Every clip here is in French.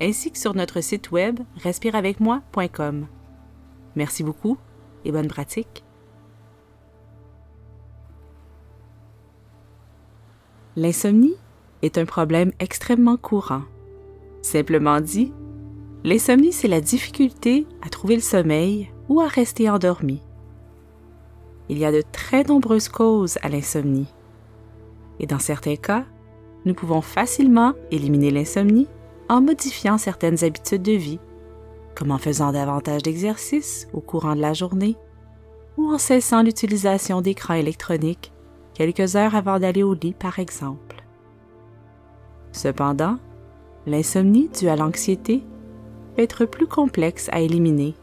ainsi que sur notre site web respireavecmoi.com. Merci beaucoup et bonne pratique. L'insomnie est un problème extrêmement courant. Simplement dit, l'insomnie, c'est la difficulté à trouver le sommeil ou à rester endormi. Il y a de très nombreuses causes à l'insomnie. Et dans certains cas, nous pouvons facilement éliminer l'insomnie en modifiant certaines habitudes de vie, comme en faisant davantage d'exercices au courant de la journée ou en cessant l'utilisation d'écrans électroniques quelques heures avant d'aller au lit, par exemple. Cependant, l'insomnie due à l'anxiété peut être plus complexe à éliminer,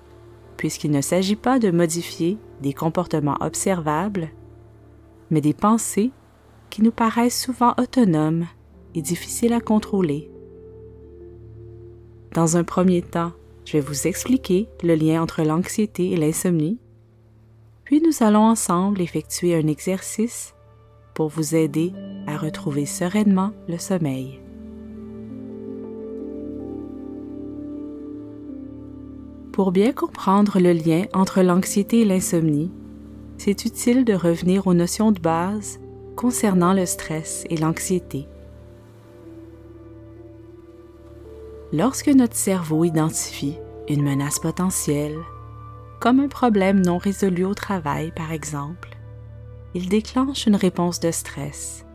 puisqu'il ne s'agit pas de modifier des comportements observables, mais des pensées qui nous paraissent souvent autonomes et difficiles à contrôler. Dans un premier temps, je vais vous expliquer le lien entre l'anxiété et l'insomnie, puis nous allons ensemble effectuer un exercice pour vous aider à retrouver sereinement le sommeil. Pour bien comprendre le lien entre l'anxiété et l'insomnie, c'est utile de revenir aux notions de base concernant le stress et l'anxiété. Lorsque notre cerveau identifie une menace potentielle, comme un problème non résolu au travail par exemple, il déclenche une réponse de stress.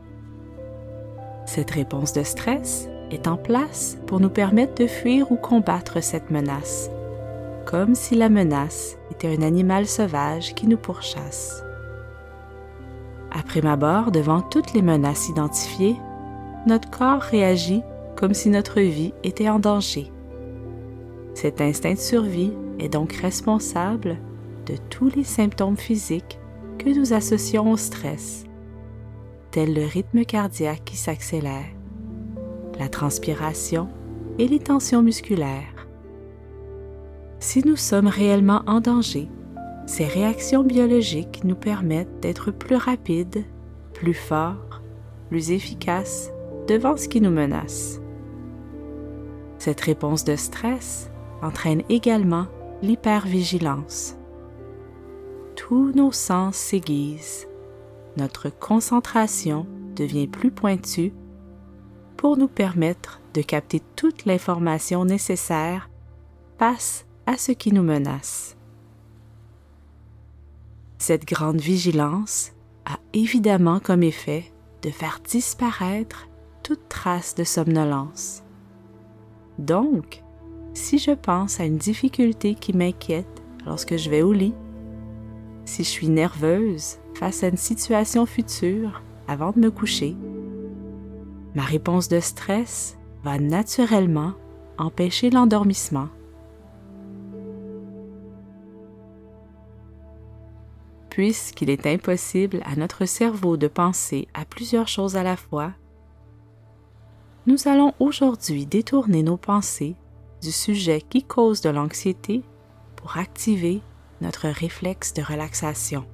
Cette réponse de stress est en place pour nous permettre de fuir ou combattre cette menace, comme si la menace était un animal sauvage qui nous pourchasse. Après ma abord devant toutes les menaces identifiées, notre corps réagit comme si notre vie était en danger. Cet instinct de survie est donc responsable de tous les symptômes physiques que nous associons au stress, tels le rythme cardiaque qui s'accélère, la transpiration et les tensions musculaires. Si nous sommes réellement en danger, ces réactions biologiques nous permettent d'être plus rapides, plus forts, plus efficaces devant ce qui nous menace. Cette réponse de stress entraîne également l'hypervigilance. Tous nos sens s'aiguisent, notre concentration devient plus pointue pour nous permettre de capter toute l'information nécessaire face à ce qui nous menace. Cette grande vigilance a évidemment comme effet de faire disparaître toute trace de somnolence. Donc, si je pense à une difficulté qui m'inquiète lorsque je vais au lit, si je suis nerveuse face à une situation future avant de me coucher, ma réponse de stress va naturellement empêcher l'endormissement. Puisqu'il est impossible à notre cerveau de penser à plusieurs choses à la fois, nous allons aujourd'hui détourner nos pensées du sujet qui cause de l'anxiété pour activer notre réflexe de relaxation.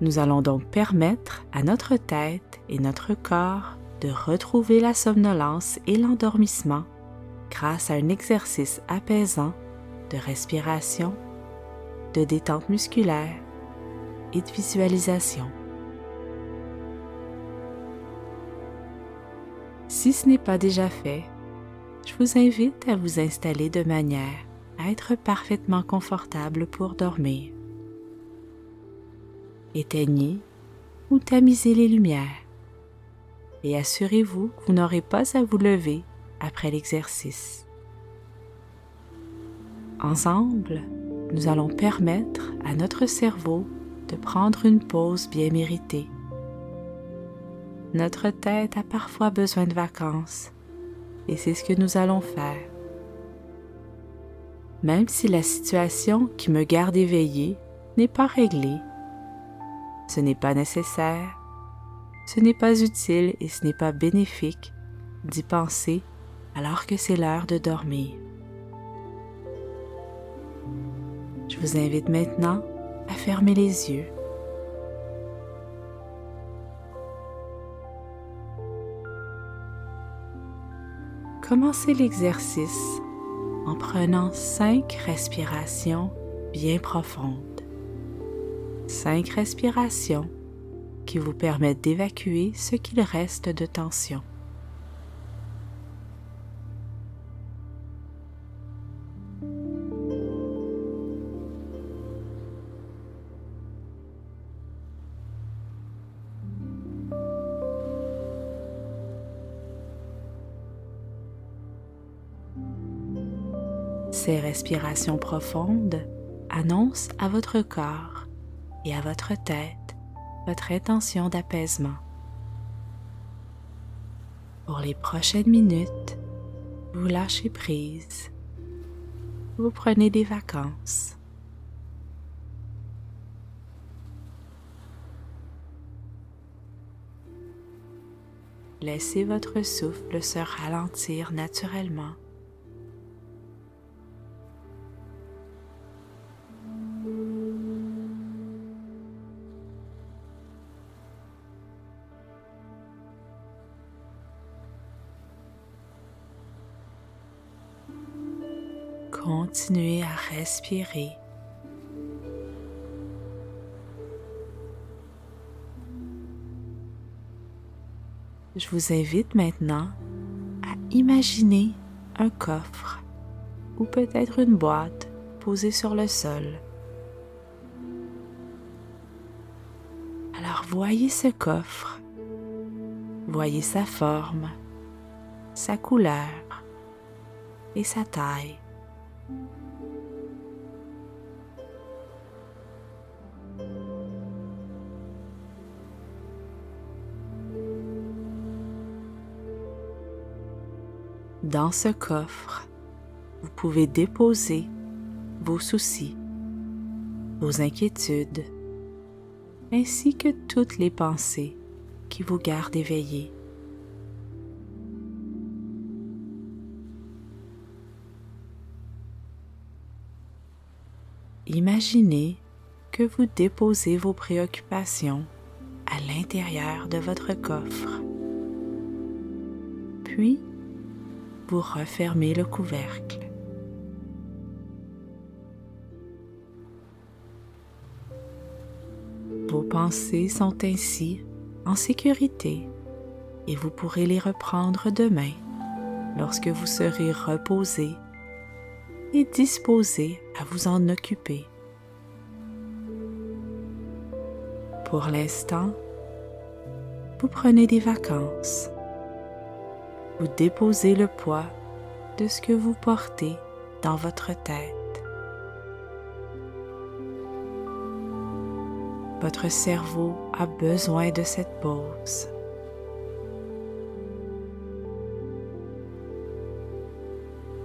Nous allons donc permettre à notre tête et notre corps de retrouver la somnolence et l'endormissement grâce à un exercice apaisant de respiration, de détente musculaire et de visualisation. Si ce n'est pas déjà fait, je vous invite à vous installer de manière à être parfaitement confortable pour dormir. Éteignez ou tamisez les lumières et assurez-vous que vous n'aurez pas à vous lever après l'exercice. Ensemble, nous allons permettre à notre cerveau de prendre une pause bien méritée notre tête a parfois besoin de vacances et c'est ce que nous allons faire même si la situation qui me garde éveillé n'est pas réglée. Ce n'est pas nécessaire, ce n'est pas utile et ce n'est pas bénéfique d'y penser alors que c'est l'heure de dormir. Je vous invite maintenant à fermer les yeux. Commencez l'exercice en prenant cinq respirations bien profondes. Cinq respirations qui vous permettent d'évacuer ce qu'il reste de tension. Ces respirations profondes annoncent à votre corps et à votre tête votre intention d'apaisement. Pour les prochaines minutes, vous lâchez prise. Vous prenez des vacances. Laissez votre souffle se ralentir naturellement continuez à respirer. Je vous invite maintenant à imaginer un coffre ou peut-être une boîte posée sur le sol. Alors voyez ce coffre, voyez sa forme, sa couleur et sa taille. Dans ce coffre, vous pouvez déposer vos soucis, vos inquiétudes, ainsi que toutes les pensées qui vous gardent éveillé. Imaginez que vous déposez vos préoccupations à l'intérieur de votre coffre. Puis, vous refermez le couvercle. Vos pensées sont ainsi en sécurité et vous pourrez les reprendre demain lorsque vous serez reposé et disposé à vous en occuper. Pour l'instant, vous prenez des vacances. Vous déposez le poids de ce que vous portez dans votre tête. Votre cerveau a besoin de cette pause.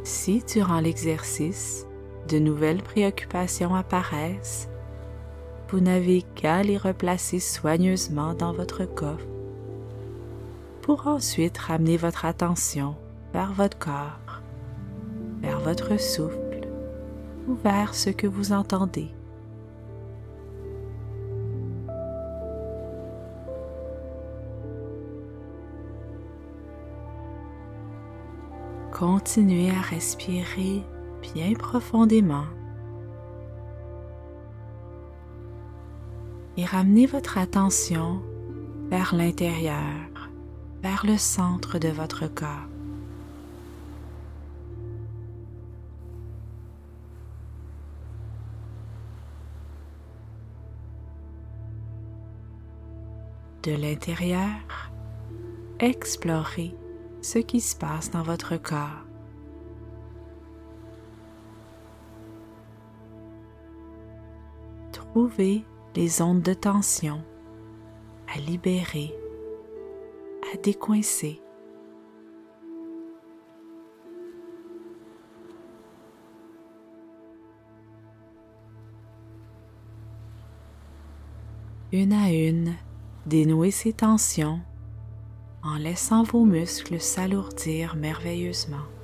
Si durant l'exercice, de nouvelles préoccupations apparaissent, vous n'avez qu'à les replacer soigneusement dans votre coffre pour ensuite ramener votre attention vers votre corps, vers votre souffle ou vers ce que vous entendez. Continuez à respirer bien profondément et ramenez votre attention vers l'intérieur, vers le centre de votre corps. De l'intérieur, explorez ce qui se passe dans votre corps. trouver les ondes de tension à libérer, à décoincer. Une à une, dénouez ces tensions en laissant vos muscles s'alourdir merveilleusement.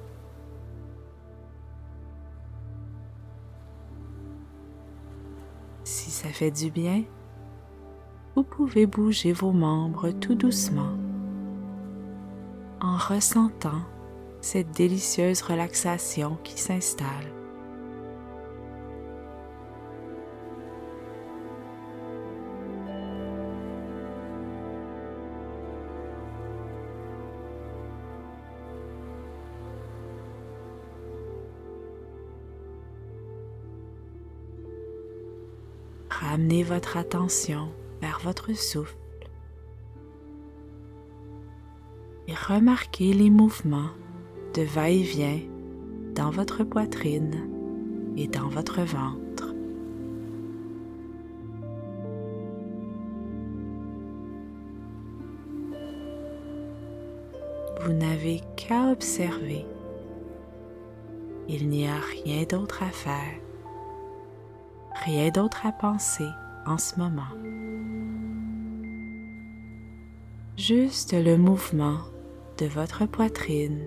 Fait du bien, vous pouvez bouger vos membres tout doucement en ressentant cette délicieuse relaxation qui s'installe. Ramenez votre attention vers votre souffle et remarquez les mouvements de va-et-vient dans votre poitrine et dans votre ventre. Vous n'avez qu'à observer. Il n'y a rien d'autre à faire, rien d'autre à penser en ce moment. Juste le mouvement de votre poitrine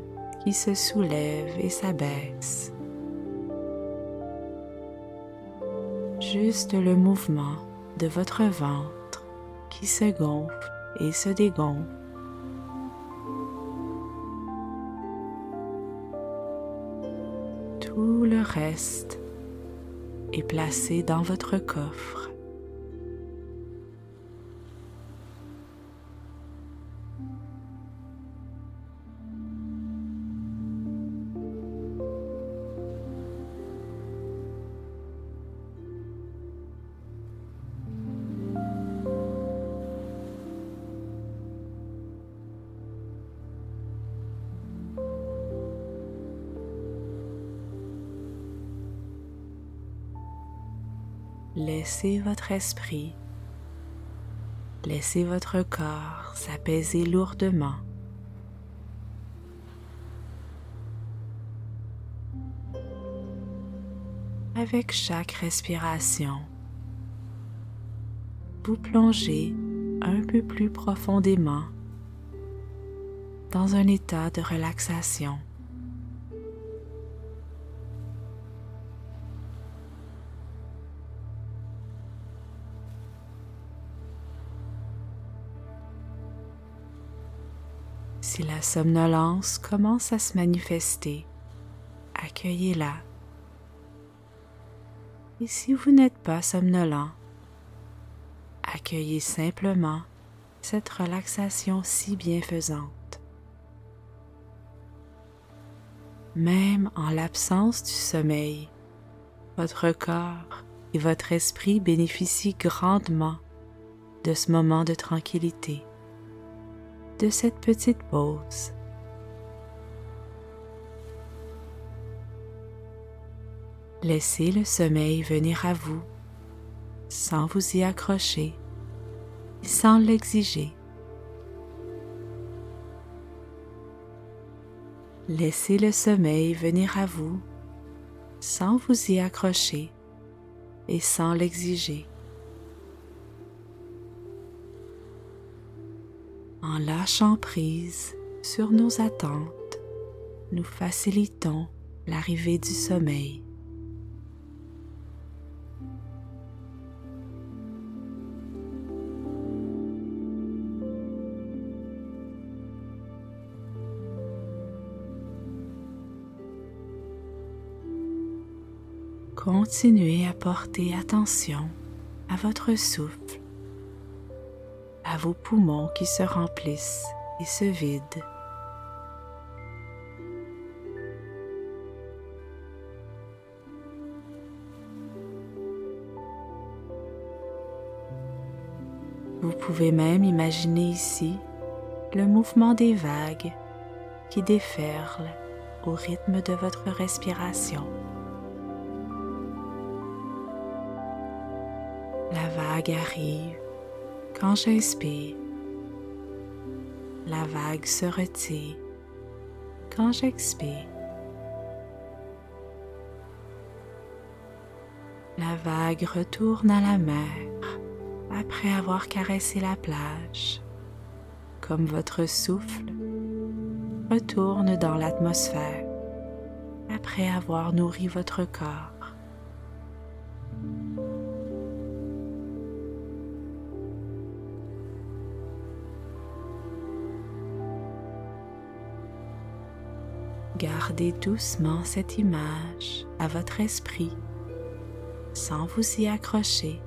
qui se soulève et s'abaisse. Juste le mouvement de votre ventre qui se gonfle et se dégonfle. Tout le reste est placé dans votre coffre. Laissez votre esprit, laissez votre corps s'apaiser lourdement. Avec chaque respiration, vous plongez un peu plus profondément dans un état de relaxation. Si la somnolence commence à se manifester, accueillez-la. Et si vous n'êtes pas somnolent, accueillez simplement cette relaxation si bienfaisante. Même en l'absence du sommeil, votre corps et votre esprit bénéficient grandement de ce moment de tranquillité de cette petite pause. Laissez le sommeil venir à vous sans vous y accrocher sans l'exiger. Laissez le sommeil venir à vous sans vous y accrocher et sans l'exiger. En lâchant prise sur nos attentes, nous facilitons l'arrivée du sommeil. Continuez à porter attention à votre souffle à vos poumons qui se remplissent et se vident. Vous pouvez même imaginer ici le mouvement des vagues qui déferlent au rythme de votre respiration. La vague arrive quand j'inspire, la vague se retire. Quand j'expire, la vague retourne à la mer après avoir caressé la plage, comme votre souffle retourne dans l'atmosphère après avoir nourri votre corps. Doucement cette image à votre esprit sans vous y accrocher,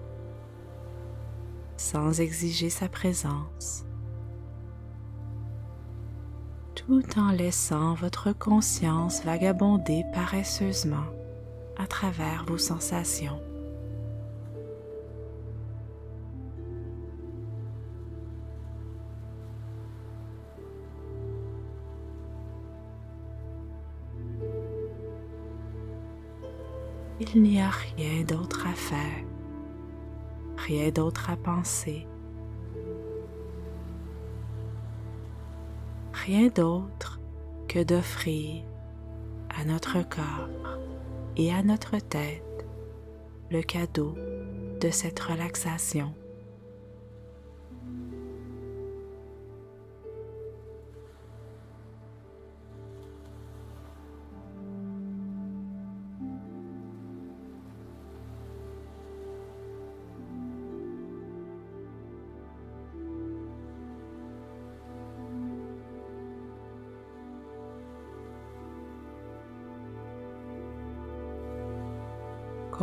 sans exiger sa présence, tout en laissant votre conscience vagabonder paresseusement à travers vos sensations. Il n'y a rien d'autre à faire, rien d'autre à penser, rien d'autre que d'offrir à notre corps et à notre tête le cadeau de cette relaxation.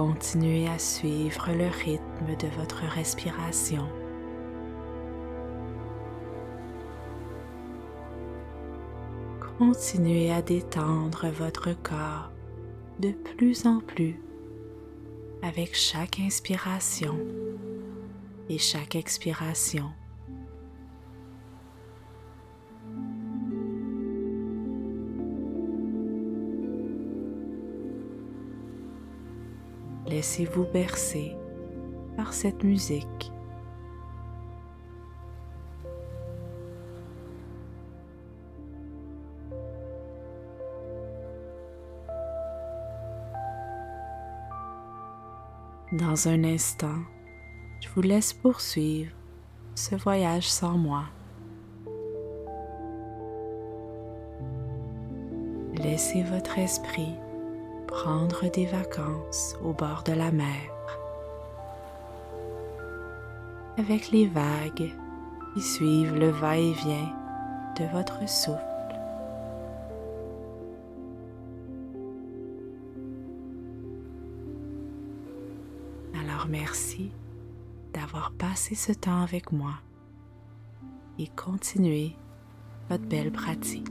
Continuez à suivre le rythme de votre respiration. Continuez à détendre votre corps de plus en plus avec chaque inspiration et chaque expiration. Laissez-vous bercer par cette musique. Dans un instant, je vous laisse poursuivre ce voyage sans moi. Laissez votre esprit prendre des vacances au bord de la mer, avec les vagues qui suivent le va-et-vient de votre souffle. Alors merci d'avoir passé ce temps avec moi et continuez votre belle pratique.